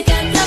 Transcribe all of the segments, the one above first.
me encanta.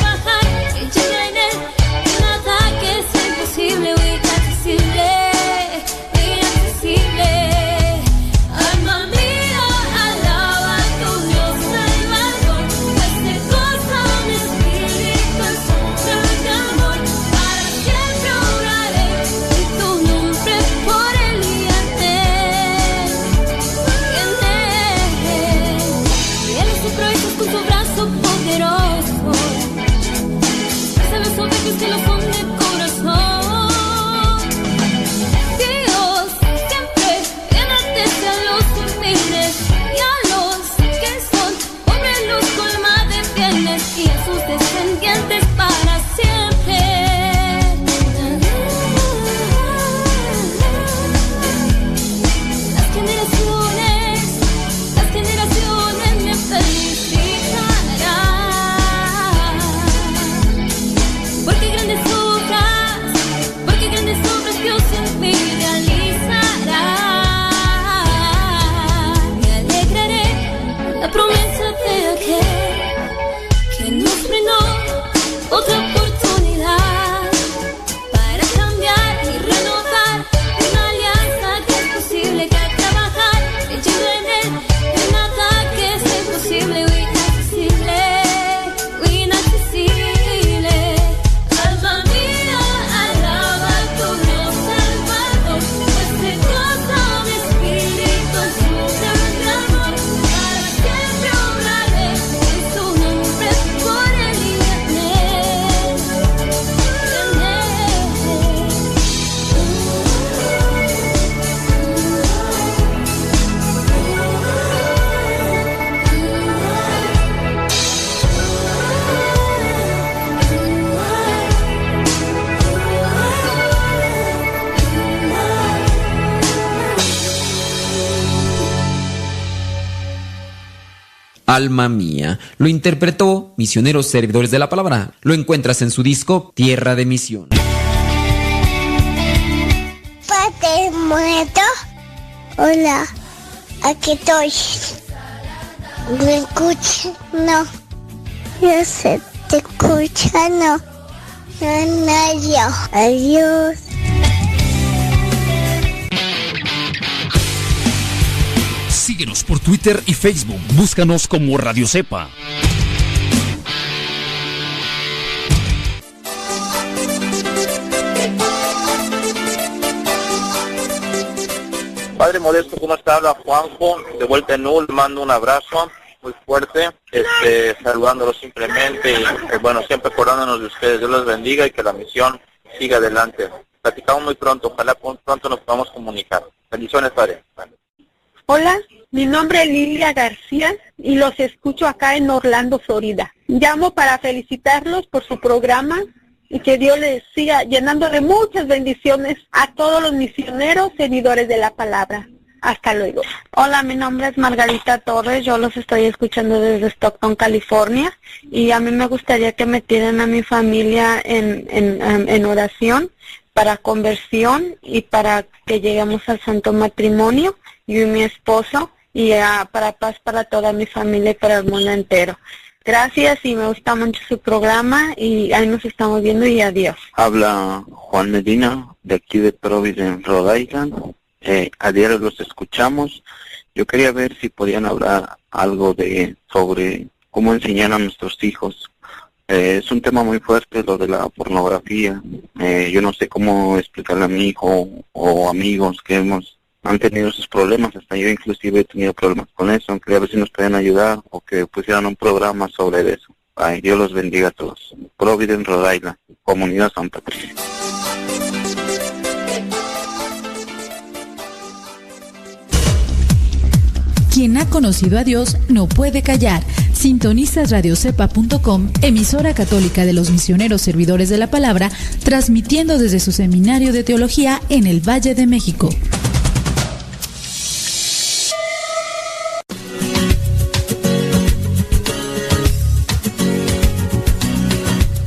Alma Mía. Lo interpretó Misioneros Servidores de la Palabra. Lo encuentras en su disco Tierra de Misión. Padre muerto. Hola, aquí estoy. ¿Me escuchas? No. Yo sé, te escucha, no. No, no, yo. Adiós. Síguenos por Twitter y Facebook. Búscanos como Radio Cepa. Padre Modesto, ¿cómo está? Habla Juanjo, de vuelta en Null, mando un abrazo muy fuerte, este, saludándolo simplemente y eh, bueno, siempre acordándonos de ustedes. Dios los bendiga y que la misión siga adelante. Platicamos muy pronto, ojalá pronto nos podamos comunicar. Bendiciones, Padre. Hola, mi nombre es Lilia García y los escucho acá en Orlando, Florida. Llamo para felicitarlos por su programa y que Dios les siga llenando de muchas bendiciones a todos los misioneros seguidores de la palabra. Hasta luego. Hola, mi nombre es Margarita Torres, yo los estoy escuchando desde Stockton, California y a mí me gustaría que metieran a mi familia en, en, en oración para conversión y para que lleguemos al santo matrimonio yo y mi esposo y para paz para toda mi familia y para el mundo entero. Gracias y me gusta mucho su programa y ahí nos estamos viendo y adiós. Habla Juan Medina de aquí de Providence, Rhode Island. Eh, a diario los escuchamos. Yo quería ver si podían hablar algo de sobre cómo enseñar a nuestros hijos. Eh, es un tema muy fuerte lo de la pornografía. Eh, yo no sé cómo explicarle a mi hijo o amigos que hemos han tenido sus problemas, hasta yo inclusive he tenido problemas con eso, quería ver si nos pueden ayudar o que pusieran un programa sobre eso. Ay, Dios los bendiga a todos. Providence, Rhode Island, Comunidad San Patricio. Quien ha conocido a Dios no puede callar. Sintonizas radiocepa.com, emisora católica de los misioneros servidores de la palabra, transmitiendo desde su seminario de teología en el Valle de México.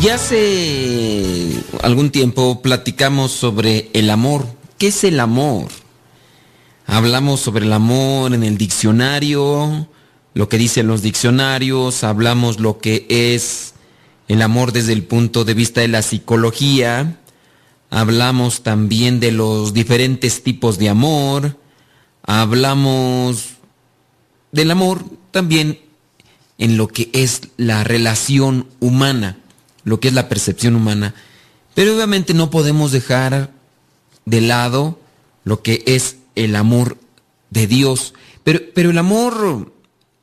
Ya hace algún tiempo platicamos sobre el amor. ¿Qué es el amor? Hablamos sobre el amor en el diccionario, lo que dicen los diccionarios, hablamos lo que es el amor desde el punto de vista de la psicología, hablamos también de los diferentes tipos de amor, hablamos del amor también en lo que es la relación humana lo que es la percepción humana. Pero obviamente no podemos dejar de lado lo que es el amor de Dios. Pero, pero el amor,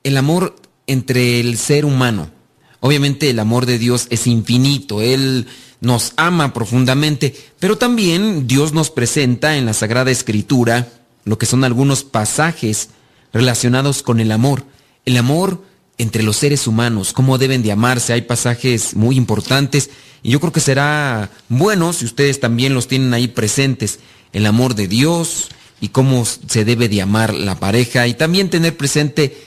el amor entre el ser humano. Obviamente el amor de Dios es infinito. Él nos ama profundamente. Pero también Dios nos presenta en la Sagrada Escritura lo que son algunos pasajes relacionados con el amor. El amor entre los seres humanos, cómo deben de amarse. Hay pasajes muy importantes y yo creo que será bueno si ustedes también los tienen ahí presentes. El amor de Dios y cómo se debe de amar la pareja y también tener presente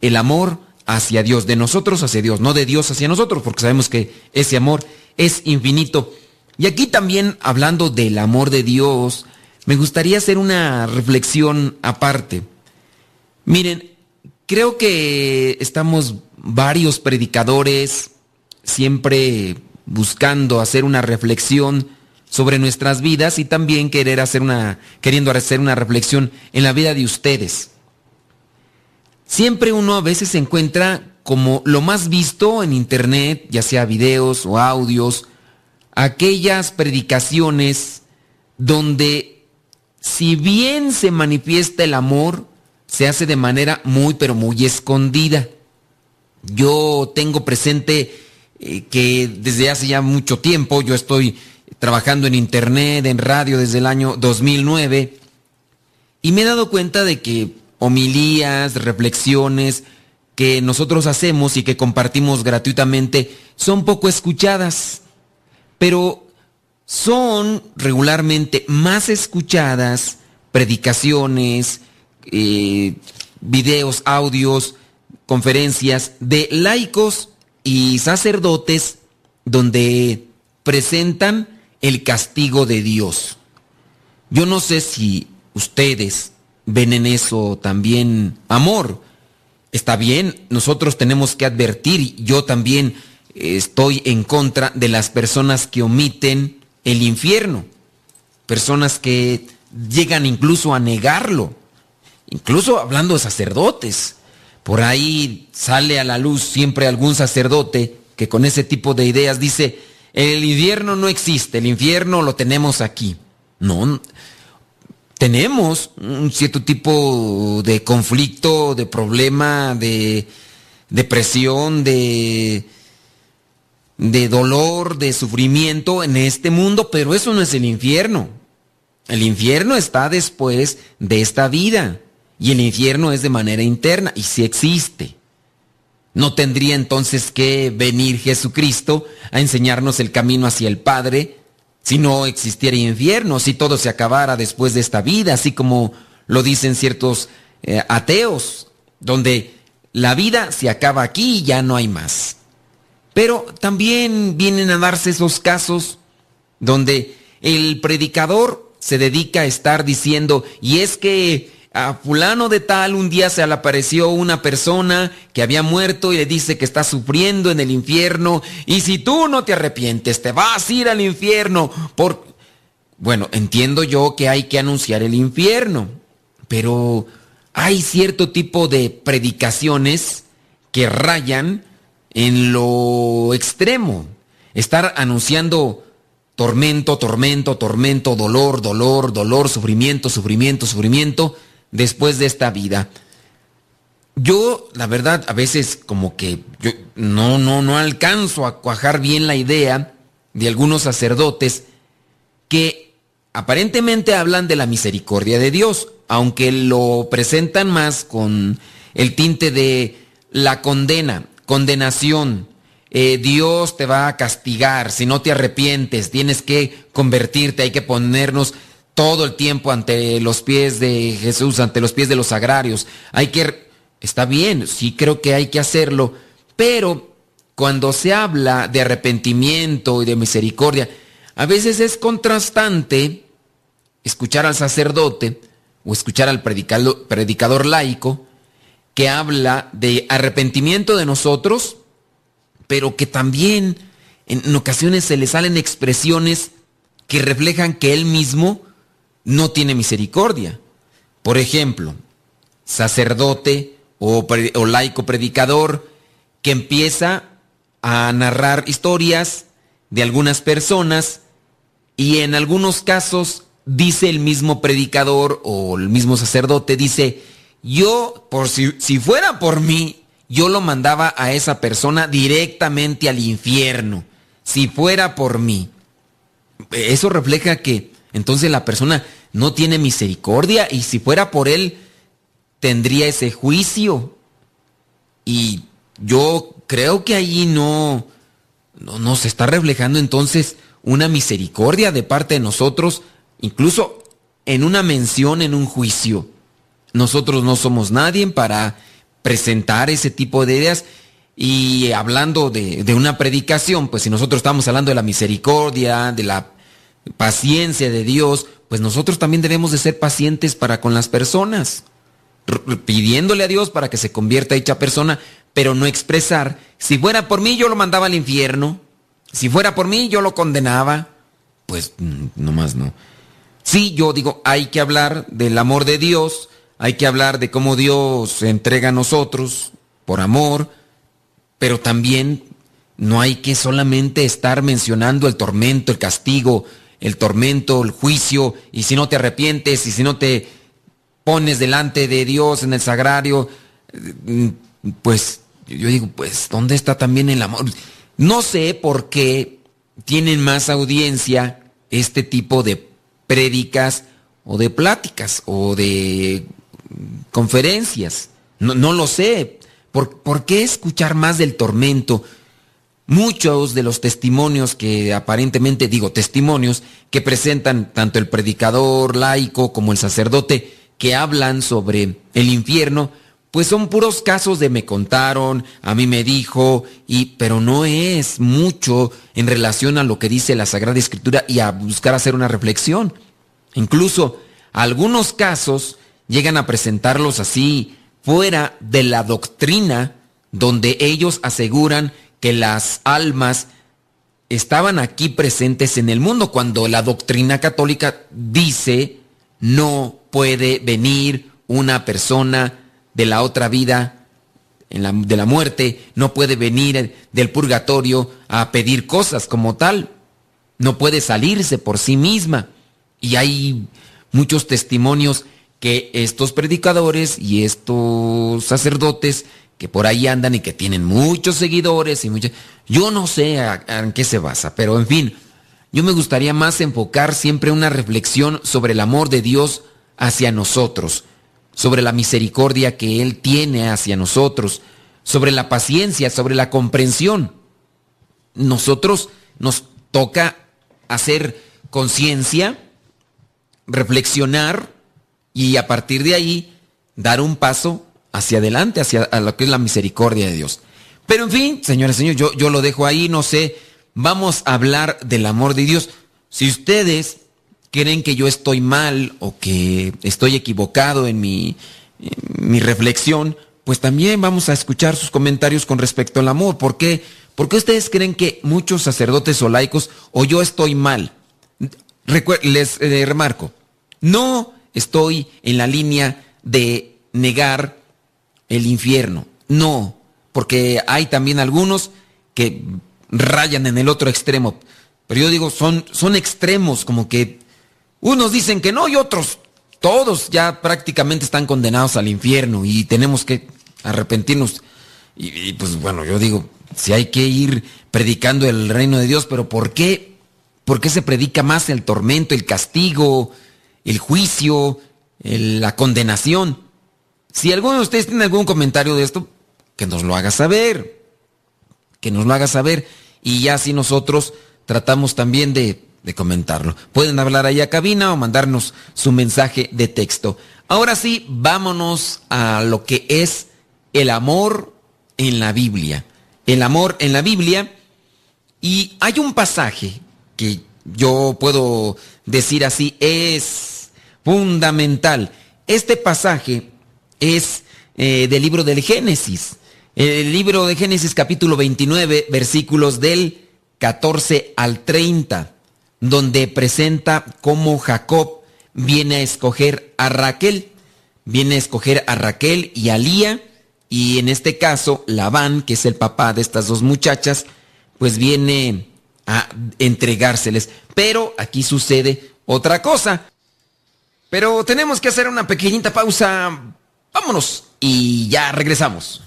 el amor hacia Dios, de nosotros hacia Dios, no de Dios hacia nosotros, porque sabemos que ese amor es infinito. Y aquí también hablando del amor de Dios, me gustaría hacer una reflexión aparte. Miren, Creo que estamos varios predicadores siempre buscando hacer una reflexión sobre nuestras vidas y también querer hacer una, queriendo hacer una reflexión en la vida de ustedes. Siempre uno a veces encuentra como lo más visto en internet, ya sea videos o audios, aquellas predicaciones donde si bien se manifiesta el amor, se hace de manera muy pero muy escondida. Yo tengo presente eh, que desde hace ya mucho tiempo yo estoy trabajando en internet, en radio desde el año 2009 y me he dado cuenta de que homilías, reflexiones que nosotros hacemos y que compartimos gratuitamente son poco escuchadas, pero son regularmente más escuchadas predicaciones, eh, videos, audios, conferencias de laicos y sacerdotes donde presentan el castigo de Dios. Yo no sé si ustedes ven en eso también amor. Está bien, nosotros tenemos que advertir, yo también estoy en contra de las personas que omiten el infierno, personas que llegan incluso a negarlo. Incluso hablando de sacerdotes, por ahí sale a la luz siempre algún sacerdote que con ese tipo de ideas dice, el infierno no existe, el infierno lo tenemos aquí. No, tenemos un cierto tipo de conflicto, de problema, de depresión, de, de dolor, de sufrimiento en este mundo, pero eso no es el infierno. El infierno está después de esta vida. Y el infierno es de manera interna y si existe. No tendría entonces que venir Jesucristo a enseñarnos el camino hacia el Padre si no existiera infierno, si todo se acabara después de esta vida, así como lo dicen ciertos eh, ateos, donde la vida se acaba aquí y ya no hay más. Pero también vienen a darse esos casos donde el predicador se dedica a estar diciendo, y es que a fulano de tal un día se le apareció una persona que había muerto y le dice que está sufriendo en el infierno y si tú no te arrepientes te vas a ir al infierno por bueno, entiendo yo que hay que anunciar el infierno, pero hay cierto tipo de predicaciones que rayan en lo extremo. Estar anunciando tormento, tormento, tormento, dolor, dolor, dolor, sufrimiento, sufrimiento, sufrimiento después de esta vida. Yo, la verdad, a veces como que yo no, no, no alcanzo a cuajar bien la idea de algunos sacerdotes que aparentemente hablan de la misericordia de Dios, aunque lo presentan más con el tinte de la condena, condenación, eh, Dios te va a castigar si no te arrepientes, tienes que convertirte, hay que ponernos todo el tiempo ante los pies de Jesús, ante los pies de los agrarios. Hay que, está bien, sí creo que hay que hacerlo, pero cuando se habla de arrepentimiento y de misericordia, a veces es contrastante escuchar al sacerdote o escuchar al predicador, predicador laico que habla de arrepentimiento de nosotros, pero que también en ocasiones se le salen expresiones que reflejan que él mismo no tiene misericordia. Por ejemplo, sacerdote o, laico predicador que empieza a narrar historias de algunas personas y en algunos casos dice el mismo predicador o el mismo sacerdote, dice, yo, por si, si fuera por mí, yo lo mandaba a esa persona directamente al infierno, si fuera por mí. Eso refleja que entonces la persona no tiene misericordia y si fuera por él, tendría ese juicio. Y yo creo que allí no, no, no se está reflejando entonces una misericordia de parte de nosotros, incluso en una mención, en un juicio. Nosotros no somos nadie para presentar ese tipo de ideas. Y hablando de, de, una predicación, pues si nosotros estamos hablando de la misericordia, de la paciencia de Dios, pues nosotros también debemos de ser pacientes para con las personas, pidiéndole a Dios para que se convierta hecha persona, pero no expresar, si fuera por mí yo lo mandaba al infierno, si fuera por mí yo lo condenaba, pues mm, nomás no. Sí, yo digo, hay que hablar del amor de Dios, hay que hablar de cómo Dios entrega a nosotros por amor, pero también no hay que solamente estar mencionando el tormento, el castigo, el tormento, el juicio, y si no te arrepientes, y si no te pones delante de Dios en el sagrario, mm, pues yo digo, pues, ¿dónde está también el amor? No sé por qué tienen más audiencia este tipo de prédicas o de pláticas o de conferencias. No, no lo sé. ¿Por, ¿Por, qué escuchar más del tormento? Muchos de los testimonios que aparentemente, digo testimonios, que presentan tanto el predicador laico como el sacerdote, que hablan sobre el infierno, pues son puros casos de me contaron, a mí me dijo, y, pero no es mucho en relación a lo que dice la Sagrada Escritura y a buscar hacer una reflexión. Incluso algunos casos llegan a presentarlos así fuera de la doctrina donde ellos aseguran que las almas estaban aquí presentes en el mundo cuando la doctrina católica dice no puede venir una persona de la otra vida, de la muerte, no puede venir del purgatorio a pedir cosas como tal, no puede salirse por sí misma. Y hay muchos testimonios que estos predicadores y estos sacerdotes que por ahí andan y que tienen muchos seguidores y muchos... Yo no sé en qué se basa, pero en fin, yo me gustaría más enfocar siempre una reflexión sobre el amor de Dios hacia nosotros, sobre la misericordia que Él tiene hacia nosotros, sobre la paciencia, sobre la comprensión. Nosotros nos toca hacer conciencia, reflexionar y a partir de ahí dar un paso hacia adelante, hacia lo que es la misericordia de Dios. Pero en fin, señores, señores, yo, yo lo dejo ahí, no sé, vamos a hablar del amor de Dios. Si ustedes creen que yo estoy mal o que estoy equivocado en mi, mi reflexión, pues también vamos a escuchar sus comentarios con respecto al amor. ¿Por qué? ¿Por qué ustedes creen que muchos sacerdotes o laicos o yo estoy mal? les eh, remarco, no estoy en la línea de negar el infierno. No, porque hay también algunos que rayan en el otro extremo. Pero yo digo, son, son extremos, como que unos dicen que no y otros, todos ya prácticamente están condenados al infierno y tenemos que arrepentirnos. Y, pues bueno, yo digo, si hay que ir predicando el reino de Dios, pero ¿por qué? ¿Por qué se predica más el tormento, el castigo, el juicio, la condenación? Si alguno de ustedes tiene algún comentario de esto, que nos lo haga saber. que nos lo haga saber y ya así nosotros tratamos también de, de comentarlo. Pueden hablar ahí a cabina o mandarnos su mensaje de texto. Ahora sí, vámonos a lo que es el amor en la Biblia. El amor en la Biblia. Y hay un pasaje que yo puedo decir así, es fundamental. Este pasaje es eh, del libro del Génesis. El libro de Génesis capítulo 29, versículos del 14 al 30, donde presenta cómo Jacob viene a escoger a Raquel. Viene a escoger a Raquel y a Lía. Y en este caso, Labán, que es el papá de estas dos muchachas, pues viene a entregárseles. Pero aquí sucede otra cosa. Pero tenemos que hacer una pequeñita pausa. Vámonos y ya regresamos.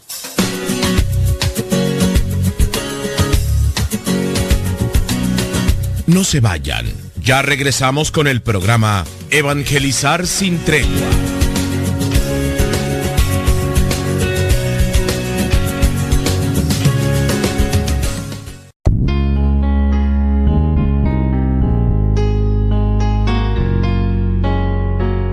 No se vayan. Ya regresamos con el programa Evangelizar sin tregua.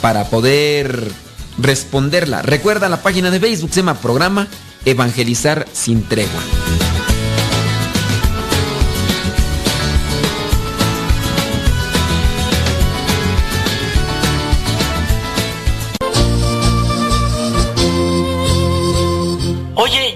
para poder responderla. Recuerda la página de Facebook, se llama Programa Evangelizar sin tregua.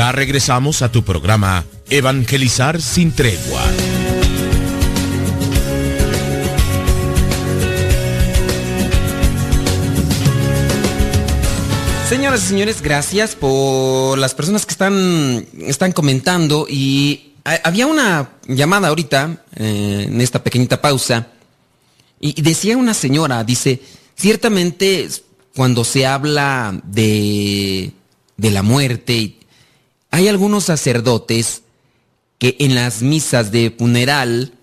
Ya regresamos a tu programa Evangelizar sin tregua. Señoras y señores, gracias por las personas que están, están comentando y había una llamada ahorita eh, en esta pequeñita pausa y decía una señora, dice, ciertamente cuando se habla de, de la muerte hay algunos sacerdotes que en las misas de funeral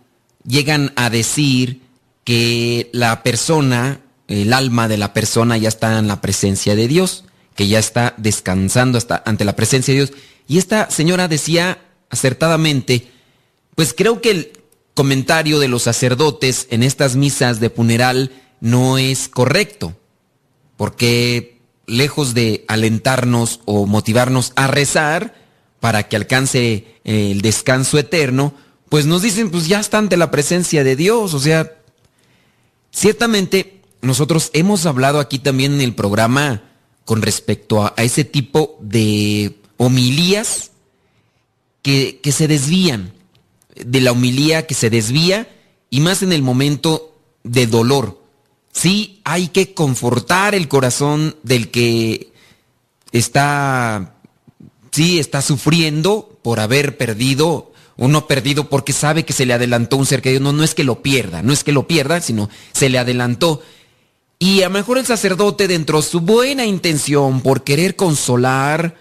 llegan a decir que la persona, el alma de la persona ya está en la presencia de Dios, que ya está descansando hasta ante la presencia de Dios. Y esta señora decía acertadamente, pues creo que el comentario de los sacerdotes en estas misas de funeral no es correcto, porque lejos de alentarnos o motivarnos a rezar para que alcance eh, el descanso eterno, pues nos dicen, pues ya está ante la presencia de Dios. O sea, ciertamente nosotros hemos hablado aquí también en el programa con respecto a, ese tipo de homilías que, que se desvían, de la homilía que se desvía y más en el momento de dolor. Sí, hay que confortar el corazón del que está, sí, está sufriendo por haber perdido, uno perdido porque sabe que se le adelantó un ser querido. No, no es que lo pierda, no es que lo pierda, sino se le adelantó. Y a lo mejor el sacerdote, dentro de su buena intención, por querer consolar,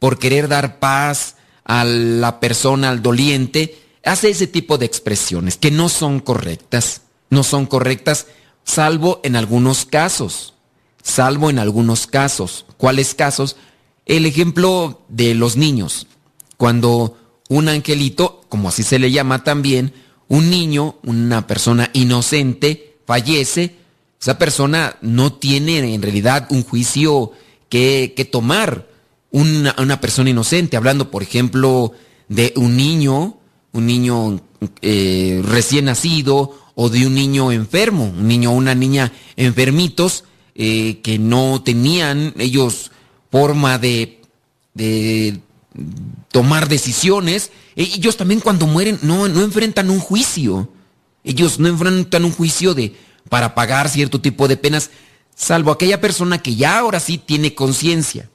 por querer dar paz a la persona, al doliente, hace ese tipo de expresiones que no son correctas, no son correctas, salvo en algunos casos, salvo en algunos casos. ¿Cuáles casos? El ejemplo de los niños. Cuando un angelito, como así se le llama también, un niño, una persona inocente, fallece, esa persona no tiene en realidad un juicio que, tomar. Una, una, persona inocente, hablando por ejemplo de un niño, un niño eh, recién nacido o de un niño enfermo, un niño o una niña enfermitos eh, que no tenían ellos forma de, de tomar decisiones. Ellos también cuando mueren no, no enfrentan un juicio. Ellos no enfrentan un juicio de para pagar cierto tipo de penas, salvo aquella persona que ya ahora sí tiene conciencia.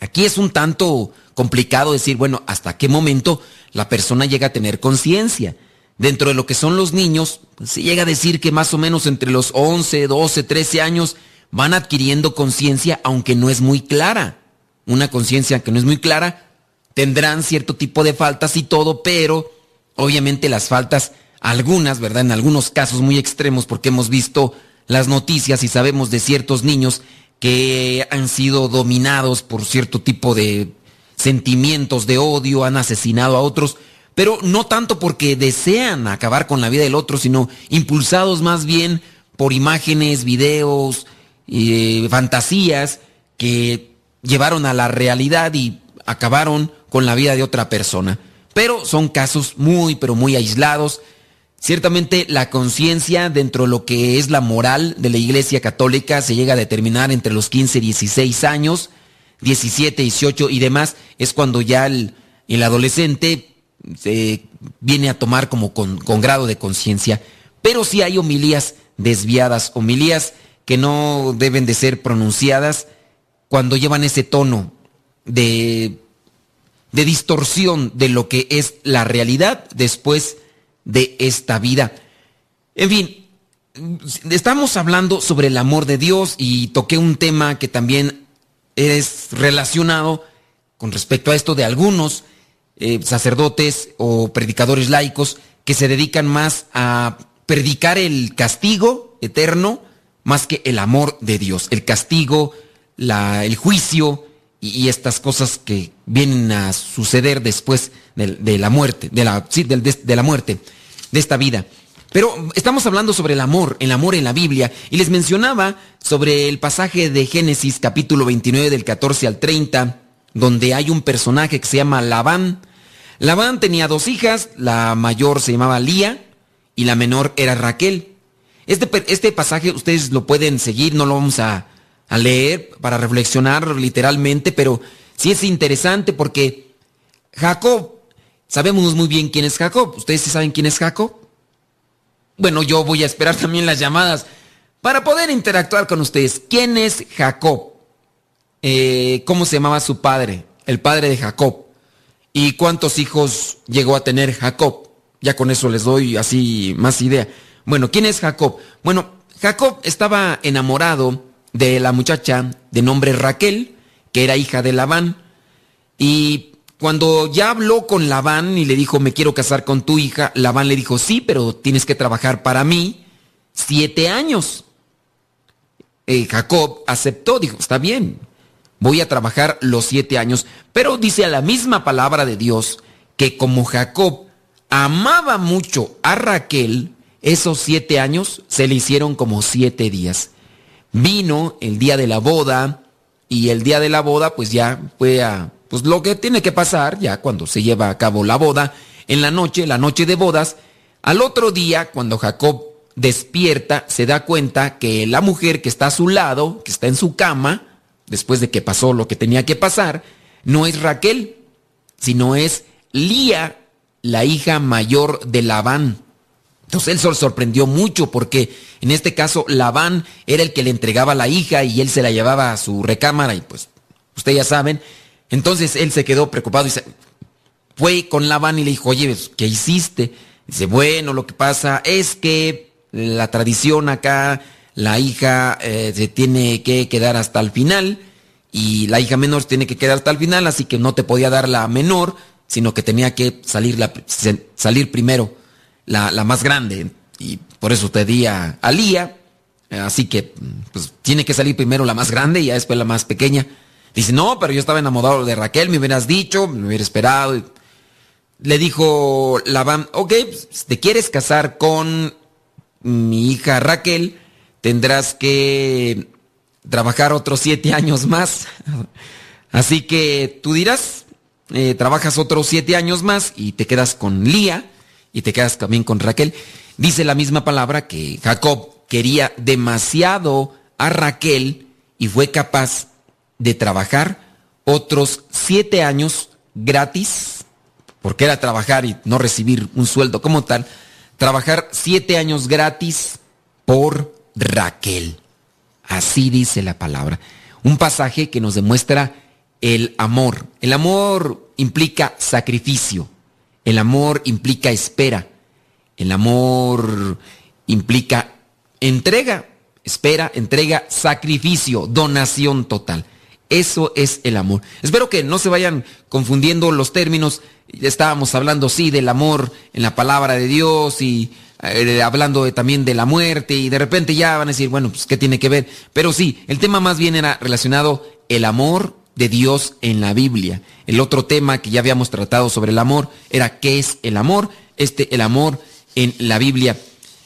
Aquí es un tanto complicado decir, bueno, hasta qué momento la persona llega a tener conciencia. Dentro de lo que son los niños, pues, se llega a decir que más o menos entre los 11, 12, 13 años van adquiriendo conciencia, aunque no es muy clara. Una conciencia que no es muy clara, tendrán cierto tipo de faltas y todo, pero obviamente las faltas algunas, ¿verdad? En algunos casos muy extremos, porque hemos visto las noticias y sabemos de ciertos niños que han sido dominados por cierto tipo de sentimientos de odio, han asesinado a otros, pero no tanto porque desean acabar con la vida del otro, sino impulsados más bien por imágenes, videos, eh, fantasías que llevaron a la realidad y acabaron con la vida de otra persona. Pero son casos muy, pero muy aislados Ciertamente la conciencia dentro de lo que es la moral de la Iglesia Católica se llega a determinar entre los 15 y 16 años, 17, 18 y demás, es cuando ya el, adolescente se viene a tomar como con, grado de conciencia. Pero sí hay homilías desviadas, homilías que no deben de ser pronunciadas cuando llevan ese tono de, de distorsión de lo que es la realidad después de esta vida. En fin, estamos hablando sobre el amor de Dios y toqué un tema que también es relacionado con respecto a esto de algunos eh, sacerdotes o predicadores laicos que se dedican más a predicar el castigo eterno más que el amor de Dios, el castigo, la, el juicio y, estas cosas que vienen a suceder después de, la muerte, de la, de la muerte de esta vida. Pero estamos hablando sobre el amor, el amor en la Biblia, y les mencionaba sobre el pasaje de Génesis capítulo 29 del 14 al 30, donde hay un personaje que se llama Labán. Labán tenía dos hijas, la mayor se llamaba Lía y la menor era Raquel. Este, este pasaje ustedes lo pueden seguir, no lo vamos a, a leer para reflexionar literalmente, pero sí es interesante porque Jacob Sabemos muy bien quién es Jacob. ¿Ustedes sí saben quién es Jacob? Bueno, yo voy a esperar también las llamadas para poder interactuar con ustedes. ¿Quién es Jacob? Eh, ¿Cómo se llamaba su padre? El padre de Jacob. ¿Y cuántos hijos llegó a tener Jacob? Ya con eso les doy así más idea. Bueno, ¿quién es Jacob? Bueno, Jacob estaba enamorado de la muchacha de nombre Raquel, que era hija de Labán. Y cuando ya habló con Labán y le dijo, me quiero casar con tu hija, Labán le dijo, sí, pero tienes que trabajar para mí siete años. Eh, Jacob aceptó, dijo, está bien, voy a trabajar los siete años, pero dice a la misma palabra de Dios que como Jacob amaba mucho a Raquel, esos siete años se le hicieron como siete días. Vino el día de la boda y el día de la boda pues ya fue a pues lo que tiene que pasar ya cuando se lleva a cabo la boda, en la noche, la noche de bodas, al otro día, cuando Jacob despierta, se da cuenta que la mujer que está a su lado, que está en su cama, después de que pasó lo que tenía que pasar, no es Raquel, sino es Lía, la hija mayor de Labán. Entonces él se sorprendió mucho porque en este caso Labán era el que le entregaba la hija y él se la llevaba a su recámara y pues ustedes ya saben. Entonces él se quedó preocupado y se fue con Labán y le dijo, oye, ¿qué hiciste? Dice, bueno, lo que pasa es que la tradición acá, la hija eh, se tiene que quedar hasta el final y la hija menor tiene que quedar hasta el final, así que no te podía dar la menor, sino que tenía que salir, la, salir primero la, la, más grande. Y por eso te di a, Lía, así que pues tiene que salir primero la más grande y después la más pequeña. Dice, no, pero yo estaba enamorado de Raquel, me hubieras dicho, me hubiera esperado. Le dijo Labán, ok, pues, te quieres casar con mi hija Raquel, tendrás que trabajar otros siete años más. Así que tú dirás, eh, trabajas otros siete años más y te quedas con Lía y te quedas también con Raquel. Dice la misma palabra que Jacob quería demasiado a Raquel y fue capaz de trabajar otros siete años gratis, porque era trabajar y no recibir un sueldo como tal, trabajar siete años gratis por Raquel. Así dice la palabra. Un pasaje que nos demuestra el amor. El amor implica sacrificio. El amor implica espera. El amor implica entrega. Espera, entrega, sacrificio, donación total. Eso es el amor. Espero que no se vayan confundiendo los términos. Estábamos hablando, sí, del amor en la palabra de Dios y eh, hablando también de la muerte y de repente ya van a decir, bueno, pues ¿qué tiene que ver? Pero sí, el tema más bien era relacionado el amor de Dios en la Biblia. El otro tema que ya habíamos tratado sobre el amor era qué es el amor. Este, el amor en la Biblia.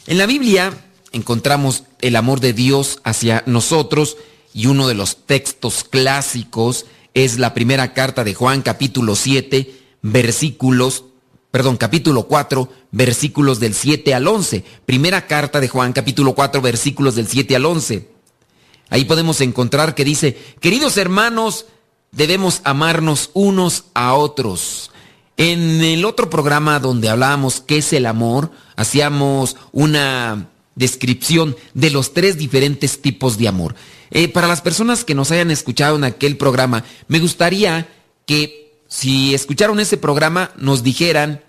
En la Biblia encontramos el amor de Dios hacia nosotros y uno de los textos clásicos es la primera carta de Juan capítulo 7 versículos, perdón, capítulo 4 versículos del 7 al 11. Primera carta de Juan capítulo 4 versículos del 7 al 11. Ahí podemos encontrar que dice, queridos hermanos, debemos amarnos unos a otros. En el otro programa donde hablábamos qué es el amor, hacíamos una descripción de los tres diferentes tipos de amor. Eh, para las personas que nos hayan escuchado en aquel programa, me gustaría que si escucharon ese programa nos dijeran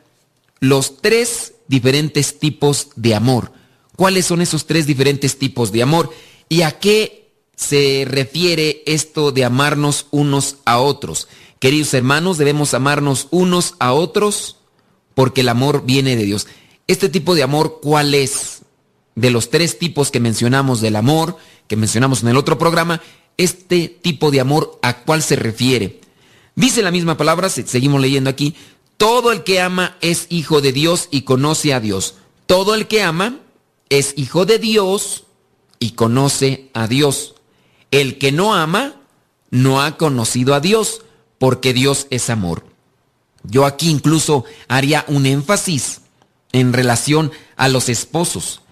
los tres diferentes tipos de amor. ¿Cuáles son esos tres diferentes tipos de amor? ¿Y a qué se refiere esto de amarnos unos a otros? Queridos hermanos, debemos amarnos unos a otros porque el amor viene de Dios. Este tipo de amor, ¿cuál es? De los tres tipos que mencionamos del amor, que mencionamos en el otro programa, este tipo de amor a cuál se refiere. Dice la misma palabra, seguimos leyendo aquí, todo el que ama es hijo de Dios y conoce a Dios. Todo el que ama es hijo de Dios y conoce a Dios. El que no ama no ha conocido a Dios, porque Dios es amor. Yo aquí incluso haría un énfasis en relación a los esposos.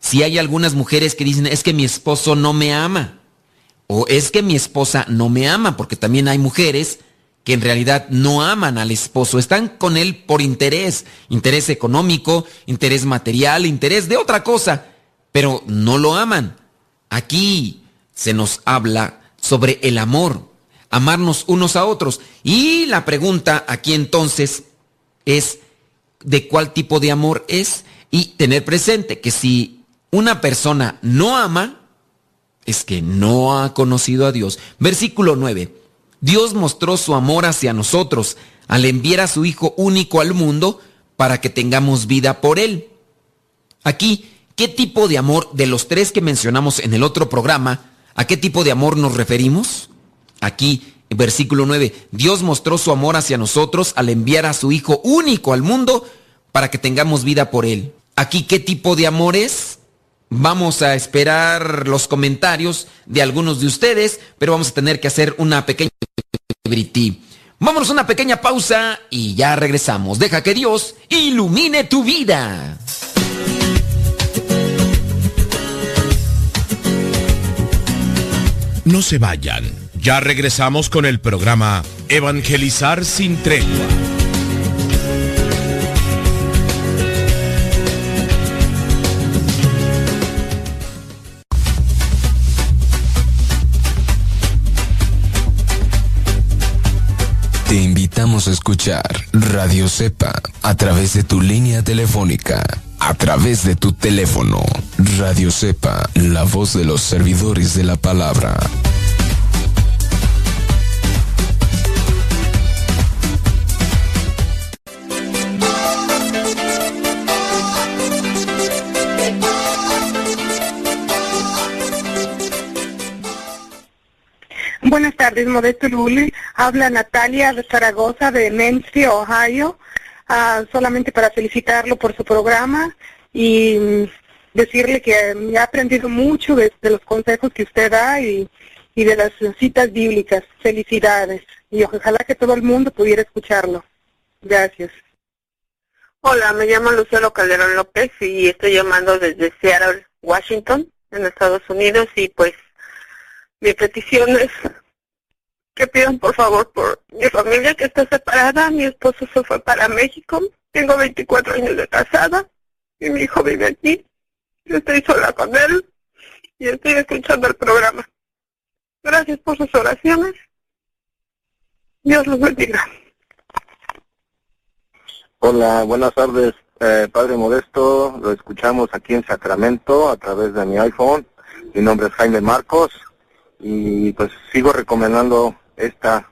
Si hay algunas mujeres que dicen, es que mi esposo no me ama, o es que mi esposa no me ama, porque también hay mujeres que en realidad no aman al esposo, están con él por interés, interés económico, interés material, interés de otra cosa, pero no lo aman. Aquí se nos habla sobre el amor, amarnos unos a otros. Y la pregunta aquí entonces es, ¿de cuál tipo de amor es? Y tener presente que si una persona no ama, es que no ha conocido a Dios. Versículo 9. Dios mostró su amor hacia nosotros al enviar a su Hijo único al mundo para que tengamos vida por Él. Aquí, ¿qué tipo de amor de los tres que mencionamos en el otro programa, a qué tipo de amor nos referimos? Aquí, versículo 9, Dios mostró su amor hacia nosotros al enviar a su Hijo único al mundo para que tengamos vida por Él. Aquí, ¿qué tipo de amor es? Vamos a esperar los comentarios de algunos de ustedes, pero vamos a tener que hacer una pequeña... Vámonos a una pequeña pausa y ya regresamos. Deja que Dios ilumine tu vida. No se vayan. Ya regresamos con el programa Evangelizar sin tregua. Te invitamos a escuchar Radio Cepa a través de tu línea telefónica a través de tu teléfono. Radio Cepa, la voz de los servidores de la palabra. Buenas tardes, Modesto Luli. Habla Natalia de Zaragoza, de Menzie, Ohio. Ah, solamente para felicitarlo por su programa y decirle que me ha aprendido mucho de, los consejos que usted da y, de las citas bíblicas. Felicidades. Y ojalá que todo el mundo pudiera escucharlo. Gracias. Hola, me llamo Lucero Calderón López y estoy llamando desde Seattle, Washington, en Estados Unidos y pues mi petición es que pidan por favor por mi familia que está separada. Mi esposo se fue para México. Tengo 24 años de casada y mi hijo vive aquí. Yo estoy sola con él y estoy escuchando el programa. Gracias por sus oraciones. Dios los bendiga. Hola, buenas tardes, eh, Padre Modesto. Lo escuchamos aquí en Sacramento a través de mi iPhone. Mi nombre es Jaime Marcos y pues sigo recomendando esta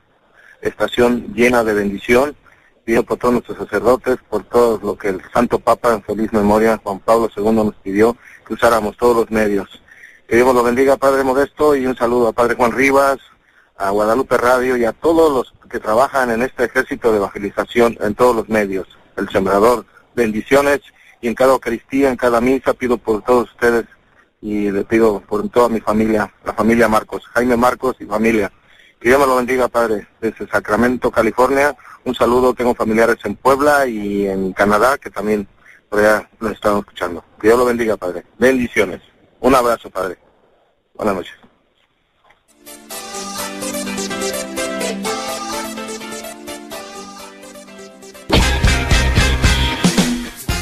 estación llena de bendición. Pido por todos nuestros sacerdotes, por todo lo que el Santo Papa en feliz memoria, Juan Pablo II, nos pidió que usáramos todos los medios. Que Dios lo bendiga, Padre Modesto, y un saludo a Padre Juan Rivas, a Guadalupe Radio y a todos los que trabajan en este ejército de evangelización en todos los medios. El Sembrador, bendiciones, y en cada Eucaristía, en cada misa, pido por todos ustedes y le pido por toda mi familia, la familia Marcos, Jaime Marcos y familia. Que Dios me lo bendiga, Padre, desde Sacramento, California. Un saludo, tengo familiares en Puebla y en Canadá que también por allá lo están escuchando. Que Dios lo bendiga, Padre. Bendiciones. Un abrazo, Padre. Buenas noches.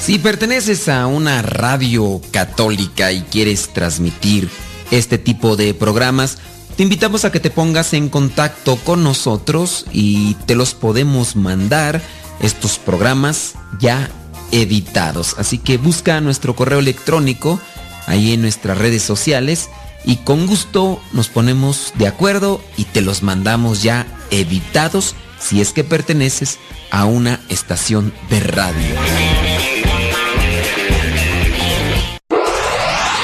Si perteneces a una radio católica y quieres transmitir este tipo de programas, te invitamos a que te pongas en contacto con nosotros y te los podemos mandar estos programas ya editados. Así que busca nuestro correo electrónico ahí en nuestras redes sociales y con gusto nos ponemos de acuerdo y te los mandamos ya editados si es que perteneces a una estación de radio.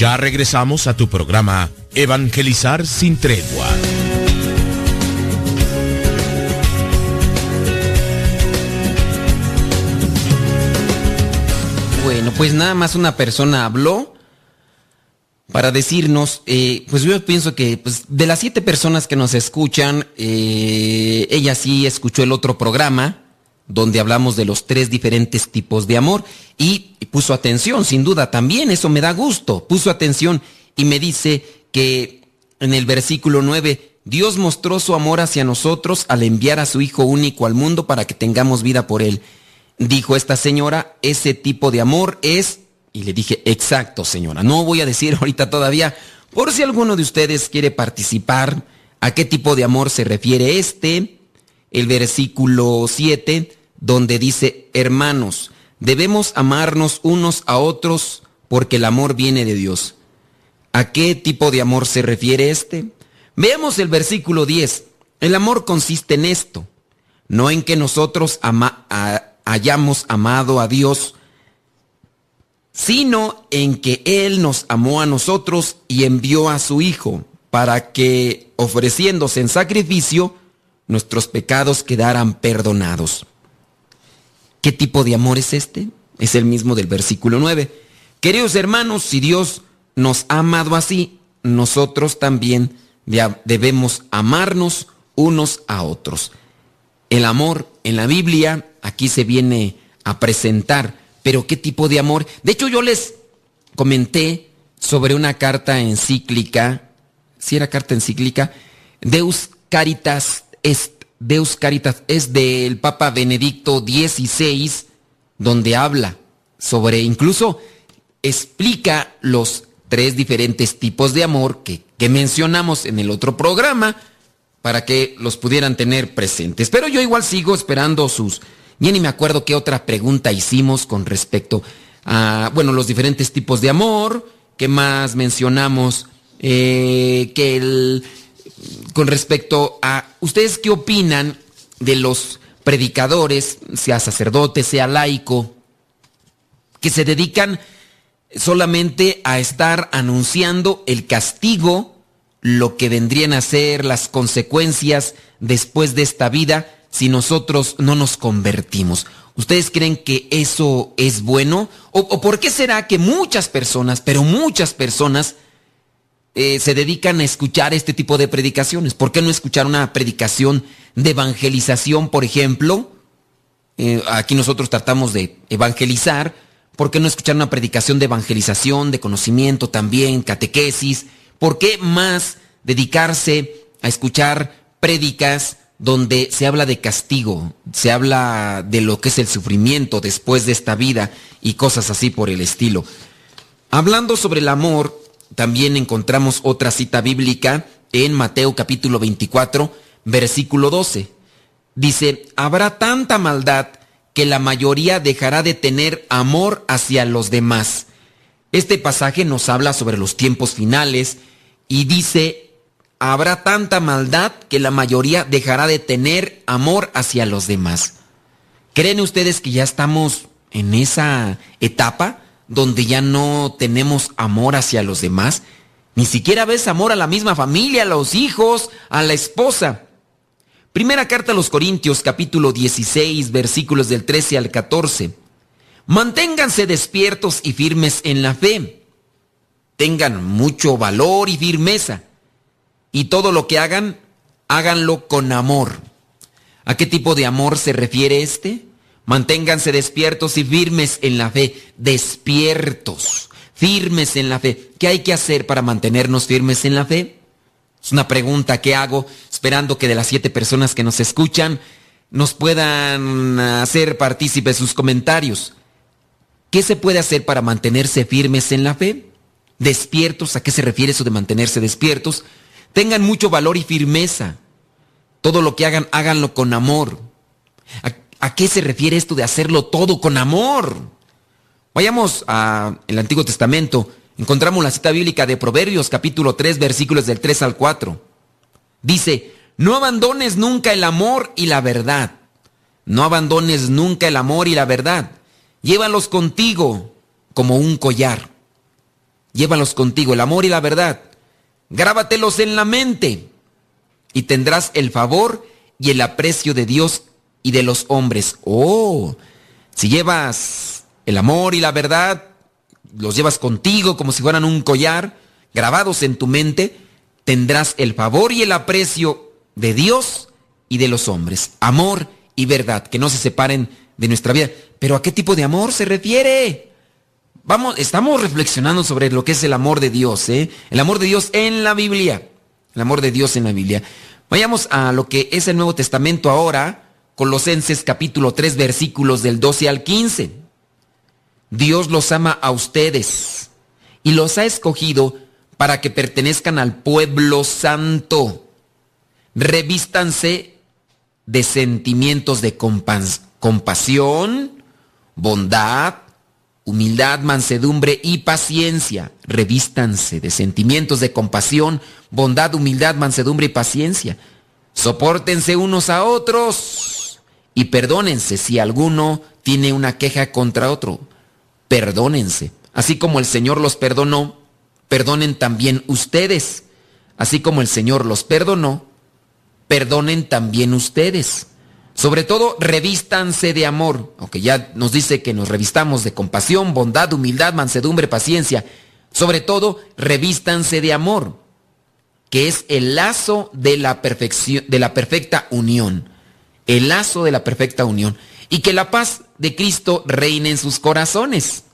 Ya regresamos a tu programa Evangelizar sin tregua. Bueno, pues nada más una persona habló para decirnos, eh, pues yo pienso que pues, de las siete personas que nos escuchan, eh, ella sí escuchó el otro programa donde hablamos de los tres diferentes tipos de amor. Y puso atención, sin duda también, eso me da gusto, puso atención y me dice que en el versículo 9, Dios mostró su amor hacia nosotros al enviar a su Hijo único al mundo para que tengamos vida por Él. Dijo esta señora, ese tipo de amor es... Y le dije, exacto señora, no voy a decir ahorita todavía, por si alguno de ustedes quiere participar, a qué tipo de amor se refiere este, el versículo 7, donde dice, hermanos, debemos amarnos unos a otros porque el amor viene de Dios. ¿A qué tipo de amor se refiere este? Veamos el versículo 10. El amor consiste en esto, no en que nosotros hayamos amado a Dios, sino en que Él nos amó a nosotros y envió a su Hijo para que, ofreciéndose en sacrificio, nuestros pecados quedaran perdonados. ¿Qué tipo de amor es este? Es el mismo del versículo 9. Queridos hermanos, si Dios nos ha amado así, nosotros también debemos amarnos unos a otros. El amor en la Biblia aquí se viene a presentar, pero ¿qué tipo de amor? De hecho yo les comenté sobre una carta encíclica, si era carta encíclica, Deus Caritas Est, Deus Caritas es del Papa Benedicto XVI, donde habla sobre, incluso explica los tres diferentes tipos de amor que, que mencionamos en el otro programa para que los pudieran tener presentes. Pero yo igual sigo esperando sus... Ya ni me acuerdo qué otra pregunta hicimos con respecto a, bueno, los diferentes tipos de amor, qué más mencionamos, eh, que el, con respecto a, ¿ustedes qué opinan de los predicadores, sea sacerdote, sea laico, que se dedican solamente a estar anunciando el castigo, lo que vendrían a ser las consecuencias después de esta vida si nosotros no nos convertimos. ¿Ustedes creen que eso es bueno? ¿O, por qué será que muchas personas, pero muchas personas, eh, se dedican a escuchar este tipo de predicaciones? ¿Por qué no escuchar una predicación de evangelización, por ejemplo? Eh, aquí nosotros tratamos de evangelizar, ¿Por qué no escuchar una predicación de evangelización, de conocimiento también, catequesis? ¿Por qué más dedicarse a escuchar prédicas donde se habla de castigo, se habla de lo que es el sufrimiento después de esta vida y cosas así por el estilo? Hablando sobre el amor, también encontramos otra cita bíblica en Mateo capítulo 24, versículo 12. Dice, habrá tanta maldad que la mayoría dejará de tener amor hacia los demás. Este pasaje nos habla sobre los tiempos finales y dice, habrá tanta maldad que la mayoría dejará de tener amor hacia los demás. ¿Creen ustedes que ya estamos en esa etapa donde ya no tenemos amor hacia los demás? Ni siquiera ves amor a la misma familia, a los hijos, a la esposa. Primera carta a los Corintios capítulo 16 versículos del 13 al 14. Manténganse despiertos y firmes en la fe. Tengan mucho valor y firmeza. Y todo lo que hagan, háganlo con amor. ¿A qué tipo de amor se refiere este? Manténganse despiertos y firmes en la fe. Despiertos, firmes en la fe. ¿Qué hay que hacer para mantenernos firmes en la fe? Es una pregunta que hago esperando que de las siete personas que nos escuchan nos puedan hacer partícipes sus comentarios. ¿Qué se puede hacer para mantenerse firmes en la fe? Despiertos, ¿a qué se refiere eso de mantenerse despiertos? Tengan mucho valor y firmeza. Todo lo que hagan, háganlo con amor. ¿A, qué se refiere esto de hacerlo todo con amor? Vayamos al Antiguo Testamento encontramos la cita bíblica de Proverbios capítulo 3 versículos del 3 al 4. Dice, no abandones nunca el amor y la verdad. No abandones nunca el amor y la verdad. Llévalos contigo como un collar. Llévalos contigo, el amor y la verdad. Grábatelos en la mente y tendrás el favor y el aprecio de Dios y de los hombres. Oh, si llevas el amor y la verdad, los llevas contigo como si fueran un collar, grabados en tu mente, tendrás el favor y el aprecio de Dios y de los hombres. Amor y verdad, que no se separen de nuestra vida. Pero ¿a qué tipo de amor se refiere? Vamos, estamos reflexionando sobre lo que es el amor de Dios, ¿eh? El amor de Dios en la Biblia. El amor de Dios en la Biblia. Vayamos a lo que es el Nuevo Testamento ahora, Colosenses capítulo 3 versículos del 12 al 15. Dios los ama a ustedes y los ha escogido para que pertenezcan al pueblo santo. Revístanse de sentimientos de compasión, bondad, humildad, mansedumbre y paciencia. Revístanse de sentimientos de compasión, bondad, humildad, mansedumbre y paciencia. Sopórtense unos a otros y perdónense si alguno tiene una queja contra otro perdónense. Así como el Señor los perdonó, perdonen también ustedes. Así como el Señor los perdonó, perdonen también ustedes. Sobre todo, revístanse de amor, aunque ya nos dice que nos revistamos de compasión, bondad, humildad, mansedumbre, paciencia. Sobre todo, revístanse de amor, que es el lazo de la perfección, de la perfecta unión. El lazo de la perfecta unión. Y que la paz de Cristo reine en sus corazones.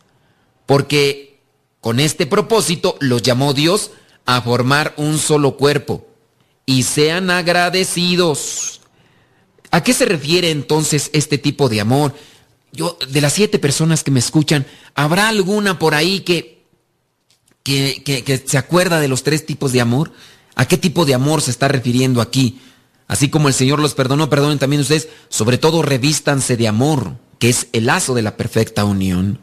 Porque con este propósito los llamó Dios a formar un solo cuerpo. Y sean agradecidos. ¿A qué se refiere entonces este tipo de amor? Yo, de las siete personas que me escuchan, ¿habrá alguna por ahí que, que, que, se acuerda de los tres tipos de amor? ¿A qué tipo de amor se está refiriendo aquí? Así como el Señor los perdonó, perdonen también ustedes. Sobre todo revístanse de amor, que es el lazo de la perfecta unión.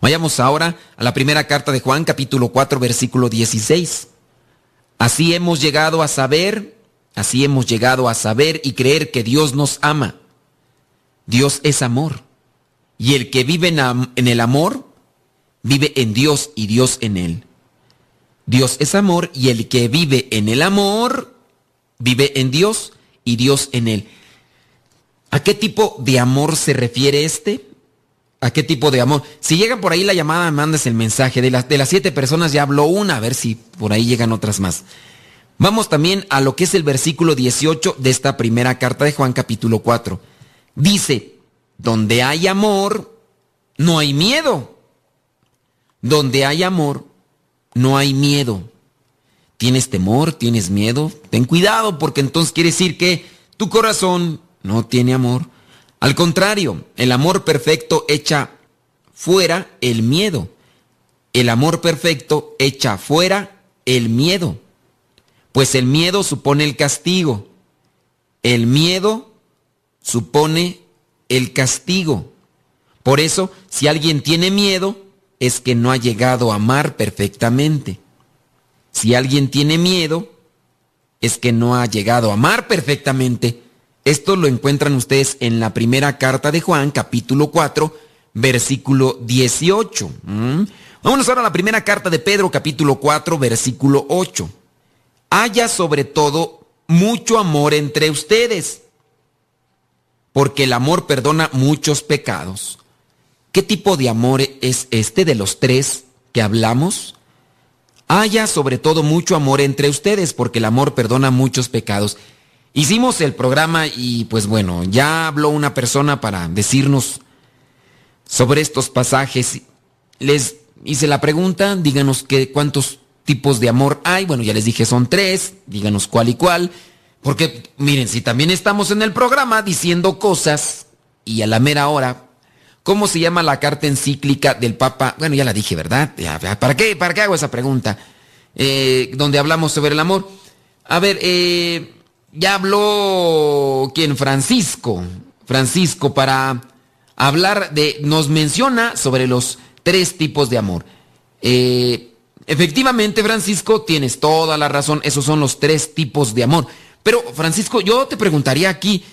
Vayamos ahora a la primera carta de Juan, capítulo 4, versículo 16. Así hemos llegado a saber, así hemos llegado a saber y creer que Dios nos ama. Dios es amor. Y el que vive en el amor, vive en Dios y Dios en él. Dios es amor y el que vive en el amor, vive en Dios y Dios en él. ¿A qué tipo de amor se refiere este? ¿A qué tipo de amor? Si llega por ahí la llamada, mandes el mensaje. De las, de las siete personas ya habló una, a ver si por ahí llegan otras más. Vamos también a lo que es el versículo 18 de esta primera carta de Juan capítulo 4. Dice, donde hay amor, no hay miedo. Donde hay amor, no hay miedo. ¿Tienes temor? ¿Tienes miedo? Ten cuidado porque entonces quiere decir que tu corazón no tiene amor. Al contrario, el amor perfecto echa fuera el miedo. El amor perfecto echa fuera el miedo. Pues el miedo supone el castigo. El miedo supone el castigo. Por eso, si alguien tiene miedo, es que no ha llegado a amar perfectamente. Si alguien tiene miedo, es que no ha llegado a amar perfectamente esto lo encuentran ustedes en la primera carta de Juan, capítulo 4, versículo 18. ¿Mm? Vámonos ahora a la primera carta de Pedro, capítulo 4, versículo 8. Haya sobre todo mucho amor entre ustedes, porque el amor perdona muchos pecados. ¿Qué tipo de amor es este de los tres que hablamos? Haya sobre todo mucho amor entre ustedes, porque el amor perdona muchos pecados. Hicimos el programa y pues bueno, ya habló una persona para decirnos sobre estos pasajes. Les hice la pregunta, díganos qué, cuántos tipos de amor hay. Bueno, ya les dije son tres, díganos cuál y cuál. Porque miren, si también estamos en el programa diciendo cosas y a la mera hora, ¿cómo se llama la carta encíclica del Papa? Bueno, ya la dije, ¿verdad? ¿Para qué, para qué hago esa pregunta? Eh, donde hablamos sobre el amor. A ver, eh ya habló quien Francisco, Francisco para hablar de, nos menciona sobre los tres tipos de amor. Eh, efectivamente, Francisco, tienes toda la razón, esos son los tres tipos de amor. Pero, Francisco, yo te preguntaría aquí,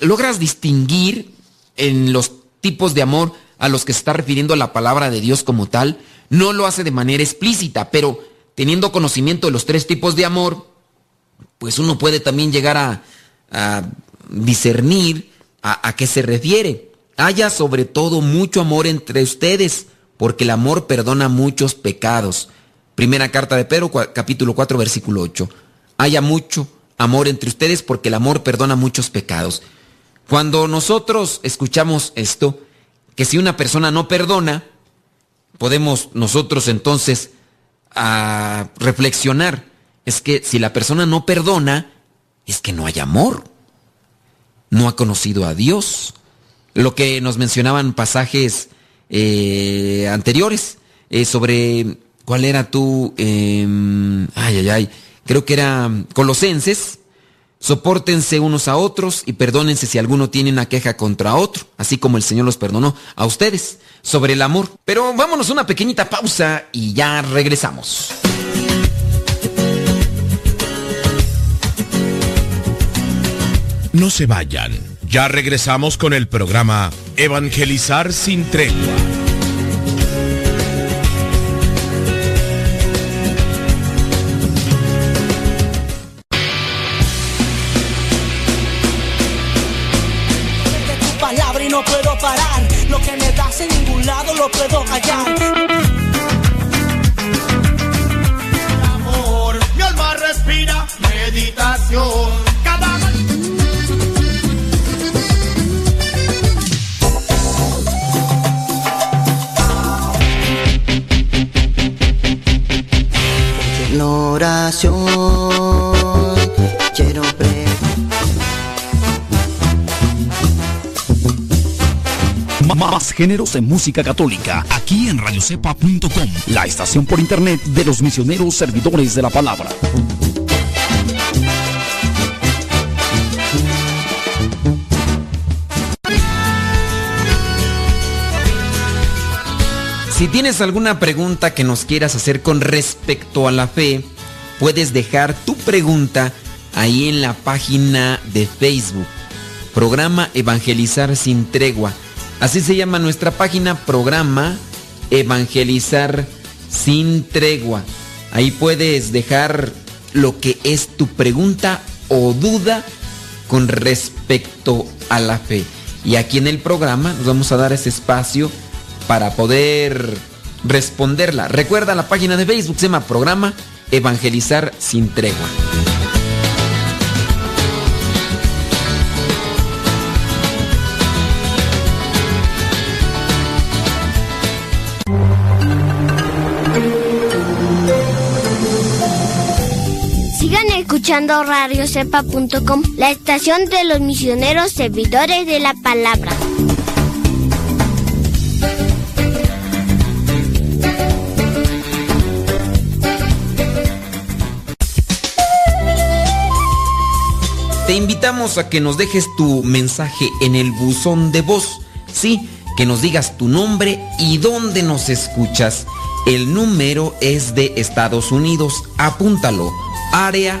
¿logras distinguir en los tipos de amor a los que se está refiriendo la palabra de Dios como tal? No lo hace de manera explícita, pero teniendo conocimiento de los tres tipos de amor, pues uno puede también llegar a, discernir a, a qué se refiere. Haya sobre todo mucho amor entre ustedes, porque el amor perdona muchos pecados. Primera carta de Pedro, capítulo 4, versículo 8. Haya mucho amor entre ustedes, porque el amor perdona muchos pecados. Cuando nosotros escuchamos esto, que si una persona no perdona, podemos nosotros entonces a ah, reflexionar es que si la persona no perdona, es que no hay amor. No ha conocido a Dios. Lo que nos mencionaban pasajes eh, anteriores eh, sobre cuál era tu... Em, ay, ay, ay. Creo que era Colosenses. Sopórtense unos a otros y perdónense si alguno tiene una queja contra otro, así como el Señor los perdonó a ustedes sobre el amor. Pero vámonos a una pequeñita pausa y ya regresamos. No se vayan. Ya regresamos con el programa Evangelizar sin tregua. Géneros en música católica, aquí en radiocepa.com, la estación por internet de los misioneros servidores de la palabra. Si tienes alguna pregunta que nos quieras hacer con respecto a la fe, puedes dejar tu pregunta ahí en la página de Facebook. Programa Evangelizar sin tregua. Así se llama nuestra página, programa Evangelizar sin tregua. Ahí puedes dejar lo que es tu pregunta o duda con respecto a la fe. Y aquí en el programa nos vamos a dar ese espacio para poder responderla. Recuerda la página de Facebook, se llama Programa Evangelizar sin tregua. Escuchando radiocepa.com, la estación de los misioneros servidores de la palabra. Te invitamos a que nos dejes tu mensaje en el buzón de voz. Sí, que nos digas tu nombre y dónde nos escuchas. El número es de Estados Unidos. Apúntalo. Área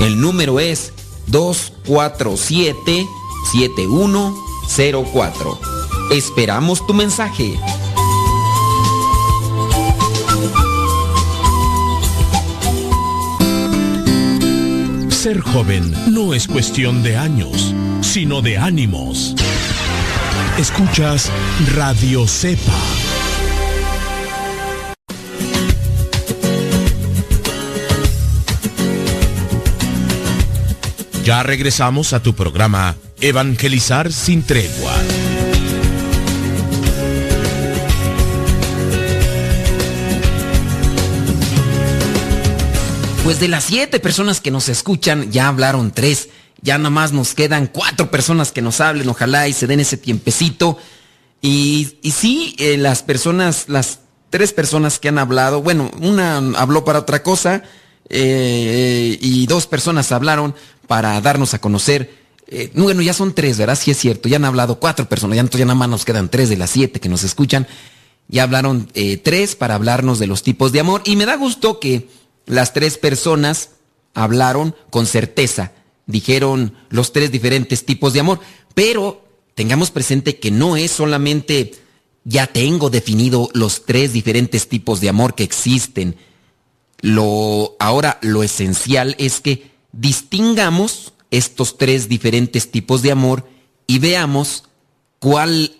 El número es 247 7104. Esperamos tu mensaje. Ser joven no es cuestión de años, sino de ánimos. Escuchas Radio Cepa. Ya regresamos a tu programa Evangelizar sin tregua. Pues de las siete personas que nos escuchan, ya hablaron tres. Ya nada más nos quedan cuatro personas que nos hablen. Ojalá y se den ese tiempecito. Y, sí, eh, las personas, las tres personas que han hablado, bueno, una habló para otra cosa eh, y dos personas hablaron para darnos a conocer. Eh, bueno, ya son tres, ¿verdad? Sí es cierto. Ya han hablado cuatro personas. Ya, ya nada más nos quedan tres de las siete que nos escuchan. Ya hablaron tres para hablarnos de los tipos de amor. Y me da gusto que las tres personas hablaron con certeza, dijeron los tres diferentes tipos de amor, pero tengamos presente que no es solamente ya tengo definido los tres diferentes tipos de amor que existen. Lo ahora lo esencial es que distingamos estos tres diferentes tipos de amor y veamos cuál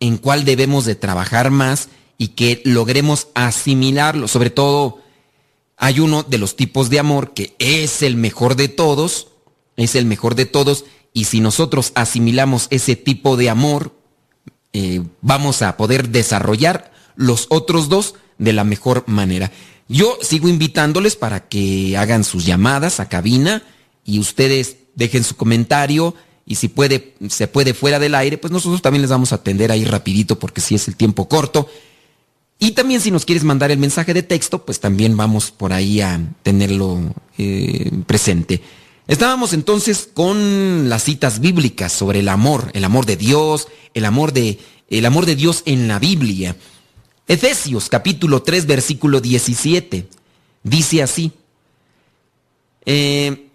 en cuál debemos de trabajar más y que logremos asimilarlo, sobre todo hay uno de los tipos de amor que es el mejor de todos, es el mejor de todos, y si nosotros asimilamos ese tipo de amor, eh, vamos a poder desarrollar los otros dos de la mejor manera. Yo sigo invitándoles para que hagan sus llamadas a cabina y ustedes dejen su comentario y si puede, se puede fuera del aire, pues nosotros también les vamos a atender ahí rapidito porque si es el tiempo corto. Y también si nos quieres mandar el mensaje de texto, pues también vamos por ahí a tenerlo eh, presente. Estábamos entonces con las citas bíblicas sobre el amor, el amor de Dios, el amor de el amor de Dios en la Biblia. Efesios capítulo 3 versículo 17 dice así. Eh,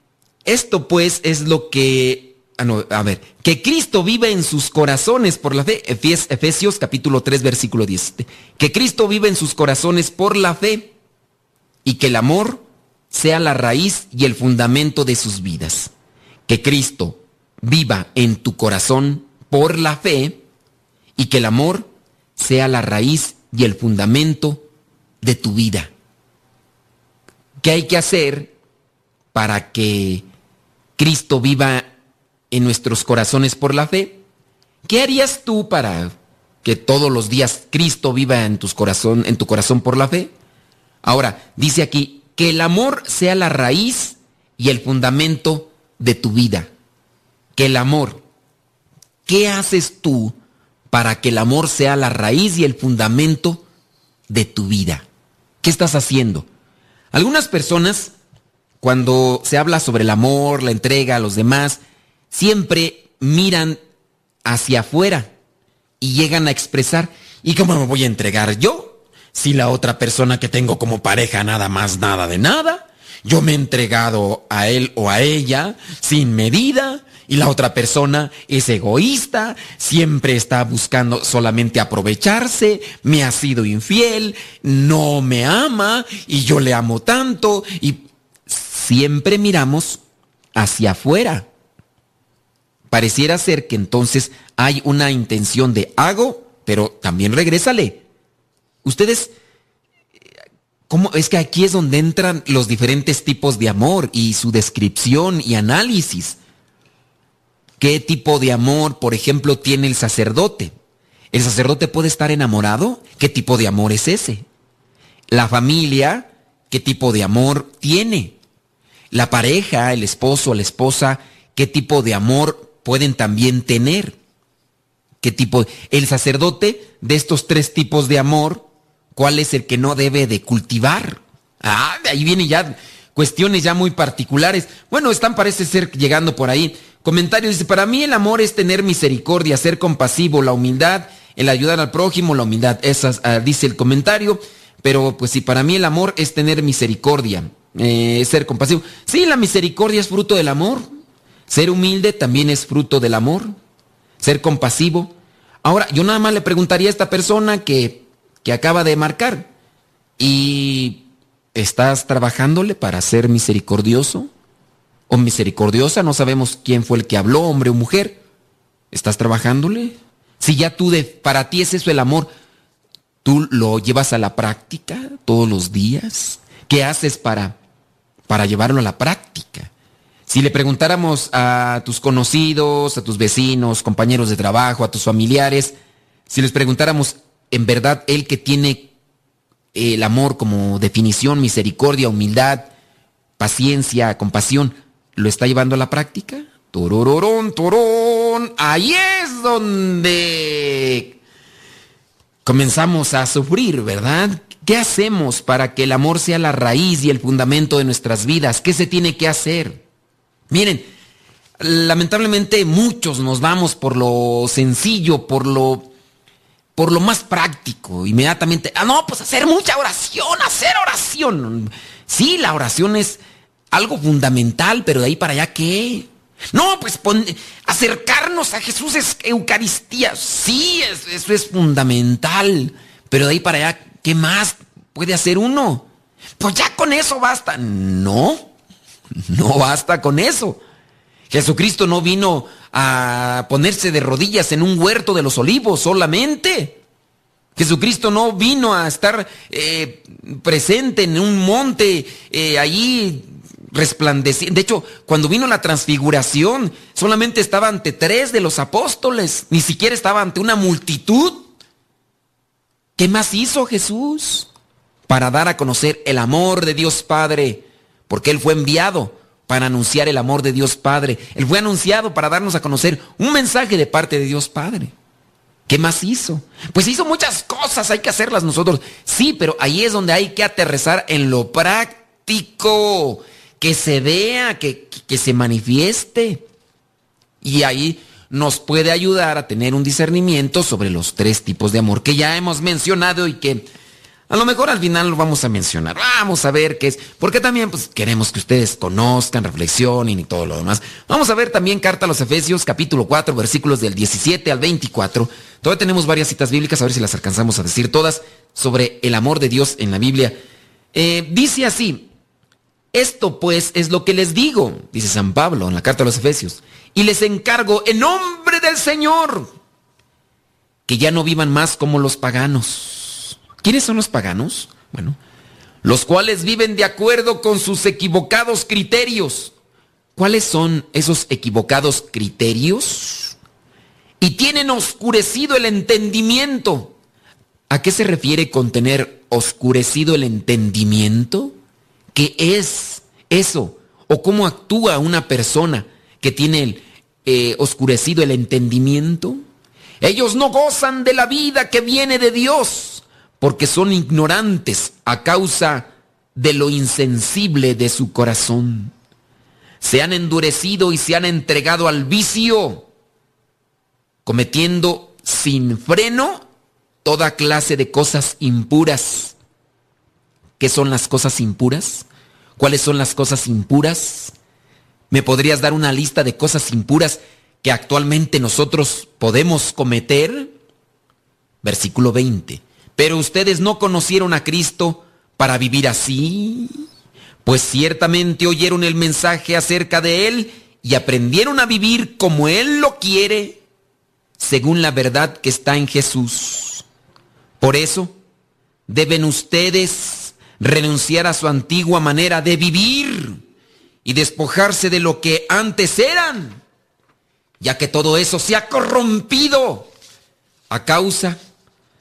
esto pues es lo que... Ah, a ver, que Cristo vive en sus corazones por la fe. Efesios capítulo 3 versículo 17. Que Cristo vive en sus corazones por la fe y que el amor sea la raíz y el fundamento de sus vidas. Que Cristo viva en tu corazón por la fe y que el amor sea la raíz y el fundamento de tu vida. ¿Qué hay que hacer para que Cristo viva en nuestros corazones por la fe? ¿Qué harías tú para que todos los días Cristo viva en, tus corazón, en tu corazón por la fe? Ahora, dice aquí, que el amor sea la raíz y el fundamento de tu vida que el amor. ¿Qué haces tú para que el amor sea la raíz y el fundamento de tu vida? ¿Qué estás haciendo? Algunas personas, cuando se habla sobre el amor, la entrega a los demás, siempre miran hacia afuera y llegan a expresar, ¿y cómo me voy a entregar yo? Si la otra persona que tengo como pareja nada más, nada de nada, yo me he entregado a él o a ella sin medida, y la otra persona es egoísta, siempre está buscando solamente aprovecharse, me ha sido infiel, no me ama y yo le amo tanto y siempre miramos hacia afuera. Pareciera ser que entonces hay una intención de hago, pero también regrésale. Ustedes, ¿cómo? Es que aquí es donde entran los diferentes tipos de amor y su descripción y análisis. ¿Qué tipo de amor, por ejemplo, tiene el sacerdote? ¿El sacerdote puede estar enamorado? ¿Qué tipo de amor es ese? La familia, ¿qué tipo de amor tiene? La pareja, el esposo, la esposa, ¿qué tipo de amor pueden también tener? ¿Qué tipo? El sacerdote de estos tres tipos de amor, ¿cuál es el que no debe de cultivar? Ah, ahí viene ya cuestiones ya muy particulares. Bueno, están parece ser llegando por ahí. Comentario dice, para mí el amor es tener misericordia, ser compasivo, la humildad, el ayudar al prójimo, la humildad. Esa ah, dice el comentario. Pero pues si para mí el amor es tener misericordia, eh, ser compasivo. Sí, la misericordia es fruto del amor. Ser humilde también es fruto del amor. Ser compasivo. Ahora, yo nada más le preguntaría a esta persona que, que acaba de marcar. ¿Y estás trabajándole para ser misericordioso? O misericordiosa, no sabemos quién fue el que habló, hombre o mujer. ¿Estás trabajándole? Si ya tú de, para ti es eso el amor, ¿tú lo llevas a la práctica todos los días? ¿Qué haces para, para llevarlo a la práctica? Si le preguntáramos a tus conocidos, a tus vecinos, compañeros de trabajo, a tus familiares, si les preguntáramos en verdad el que tiene el amor como definición, misericordia, humildad, paciencia, compasión, lo está llevando a la práctica. Torororón, torón. Ahí es donde comenzamos a sufrir, ¿verdad? ¿Qué hacemos para que el amor sea la raíz y el fundamento de nuestras vidas? ¿Qué se tiene que hacer? Miren, lamentablemente muchos nos vamos por lo sencillo, por lo por lo más práctico, inmediatamente. Ah, no, pues hacer mucha oración, hacer oración. Sí, la oración es algo fundamental, pero de ahí para allá, ¿qué? No, pues acercarnos a Jesús es Eucaristía. Sí, eso es fundamental. Pero de ahí para allá, ¿qué más puede hacer uno? Pues ya con eso basta. No, no basta con eso. Jesucristo no vino a ponerse de rodillas en un huerto de los olivos solamente. Jesucristo no vino a estar eh, presente en un monte eh, allí resplandeciendo. De hecho, cuando vino la transfiguración, solamente estaba ante tres de los apóstoles, ni siquiera estaba ante una multitud. ¿Qué más hizo Jesús? Para dar a conocer el amor de Dios Padre, porque Él fue enviado para anunciar el amor de Dios Padre. Él fue anunciado para darnos a conocer un mensaje de parte de Dios Padre. ¿Qué más hizo? Pues hizo muchas cosas, hay que hacerlas nosotros. Sí, pero ahí es donde hay que aterrizar en lo práctico que se vea, que, se manifieste. Y ahí nos puede ayudar a tener un discernimiento sobre los tres tipos de amor que ya hemos mencionado y que a lo mejor al final lo vamos a mencionar. Vamos a ver qué es. Porque también pues, queremos que ustedes conozcan, reflexionen y todo lo demás. Vamos a ver también carta a los Efesios, capítulo 4, versículos del 17 al 24. Todavía tenemos varias citas bíblicas, a ver si las alcanzamos a decir todas, sobre el amor de Dios en la Biblia. Eh, dice así, esto pues es lo que les digo, dice San Pablo en la carta a los Efesios, y les encargo en nombre del Señor que ya no vivan más como los paganos ¿Quiénes son los paganos? Bueno, los cuales viven de acuerdo con sus equivocados criterios. ¿Cuáles son esos equivocados criterios? Y tienen oscurecido el entendimiento. ¿A qué se refiere con tener oscurecido el entendimiento? ¿Qué es eso? ¿O cómo actúa una persona que tiene eh, oscurecido el entendimiento? Ellos no gozan de la vida que viene de Dios porque son ignorantes a causa de lo insensible de su corazón. Se han endurecido y se han entregado al vicio, cometiendo sin freno toda clase de cosas impuras. ¿Qué son las cosas impuras? ¿Cuáles son las cosas impuras? ¿Me podrías dar una lista de cosas impuras que actualmente nosotros podemos cometer? Versículo 20 pero ustedes no conocieron a Cristo para vivir así, pues ciertamente oyeron el mensaje acerca de Él y aprendieron a vivir como Él lo quiere, según la verdad que está en Jesús. Por eso, deben ustedes renunciar a su antigua manera de vivir y despojarse de lo que antes eran, ya que todo eso se ha corrompido a causa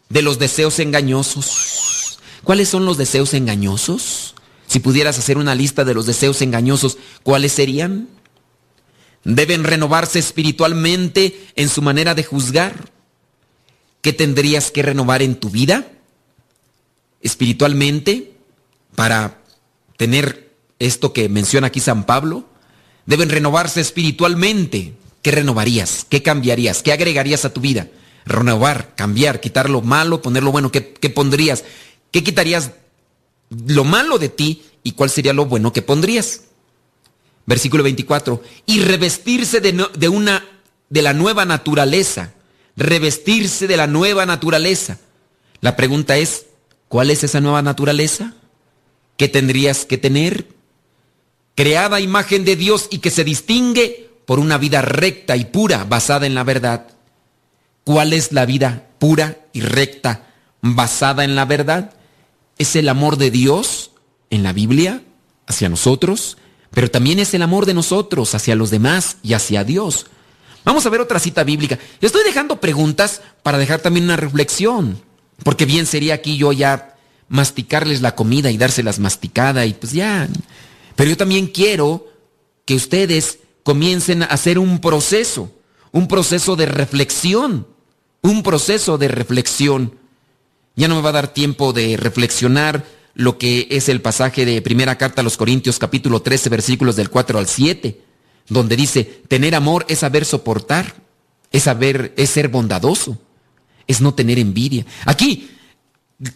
de los deseos engañosos. ¿Cuáles son los deseos engañosos? Si pudieras hacer una lista de los deseos engañosos, ¿cuáles serían? Deben renovarse espiritualmente en su manera de juzgar. ¿Qué tendrías que renovar en tu vida? Espiritualmente, para tener esto que menciona aquí San Pablo. Deben renovarse espiritualmente. ¿Qué renovarías? ¿Qué cambiarías? ¿Qué agregarías a tu vida? renovar, cambiar, quitar lo malo, poner lo bueno. ¿Qué, pondrías? ¿Qué quitarías lo malo de ti y cuál sería lo bueno que pondrías? Versículo 24. Y revestirse de, de una de la nueva naturaleza. Revestirse de la nueva naturaleza. La pregunta es, ¿cuál es esa nueva naturaleza? ¿Qué tendrías que tener? Creada imagen de Dios y que se distingue por una vida recta y pura basada en la verdad. ¿Cuál es la vida pura y recta basada en la verdad? Es el amor de Dios en la Biblia hacia nosotros, pero también es el amor de nosotros hacia los demás y hacia Dios. Vamos a ver otra cita bíblica. Estoy dejando preguntas para dejar también una reflexión, porque bien sería aquí yo ya masticarles la comida y dárselas masticada y pues ya. Pero yo también quiero que ustedes comiencen a hacer un proceso, un proceso de reflexión un proceso de reflexión. Ya no me va a dar tiempo de reflexionar lo que es el pasaje de primera carta a los Corintios capítulo 13 versículos del 4 al 7, donde dice, tener amor es saber soportar, es saber, es ser bondadoso, es no tener envidia. Aquí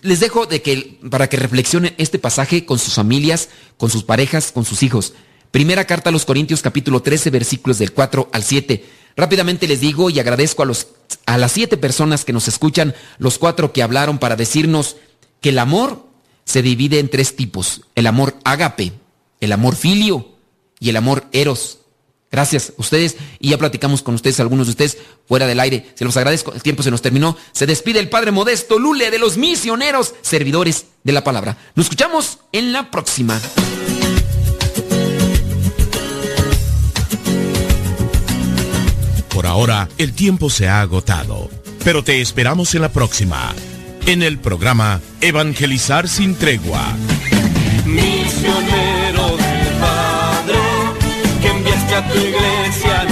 les dejo de que para que reflexionen este pasaje con sus familias, con sus parejas, con sus hijos. Primera carta a los Corintios capítulo 13 versículos del 4 al 7. Rápidamente les digo y agradezco a, los, a las siete personas que nos escuchan, los cuatro que hablaron para decirnos que el amor se divide en tres tipos. El amor ágape, el amor filio y el amor eros. Gracias a ustedes y ya platicamos con ustedes, algunos de ustedes fuera del aire. Se los agradezco, el tiempo se nos terminó. Se despide el Padre Modesto Lule de los misioneros, servidores de la palabra. Nos escuchamos en la próxima. Por ahora, el tiempo se ha agotado, pero te esperamos en la próxima, en el programa Evangelizar sin tregua. Misionero del Padre, que a tu iglesia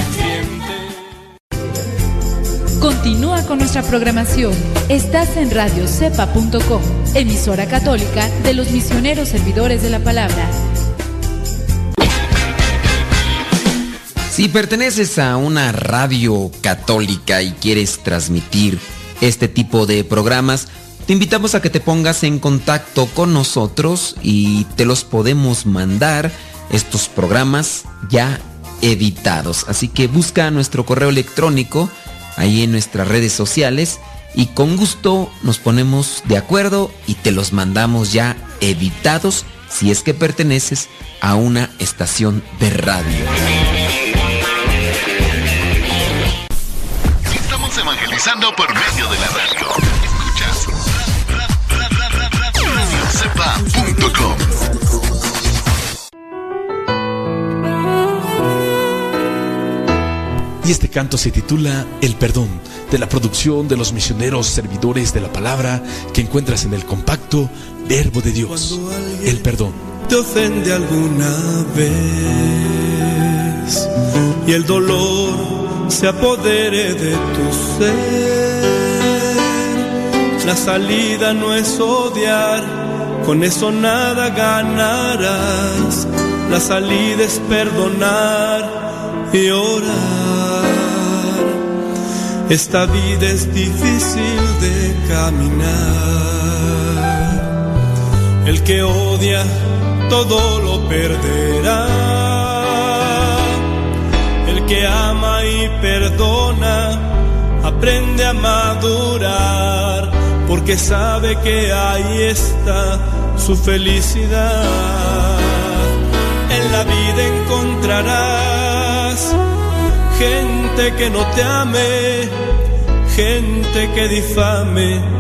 Continúa con nuestra programación. Estás en radiocepa.com, emisora católica de los misioneros servidores de la palabra. Si perteneces a una radio católica y quieres transmitir este tipo de programas, te invitamos a que te pongas en contacto con nosotros y te los podemos mandar. Estos programas ya editados. Así que busca nuestro correo electrónico ahí en nuestras redes sociales y con gusto nos ponemos de acuerdo y te los mandamos ya editados si es que perteneces a una estación de radio. evangelizando por medio de la radio. Escuchas. Y este canto se titula El perdón, de la producción de los misioneros servidores de la palabra que encuentras en el compacto Verbo de Dios. El perdón. Te ofende alguna vez y el dolor se apodere de tu ser. La salida no es odiar, con eso nada ganarás. La salida es perdonar y orar. Esta vida es difícil de caminar. El que odia todo lo perderá que ama y perdona, aprende a madurar, porque sabe que ahí está su felicidad. En la vida encontrarás gente que no te ame, gente que difame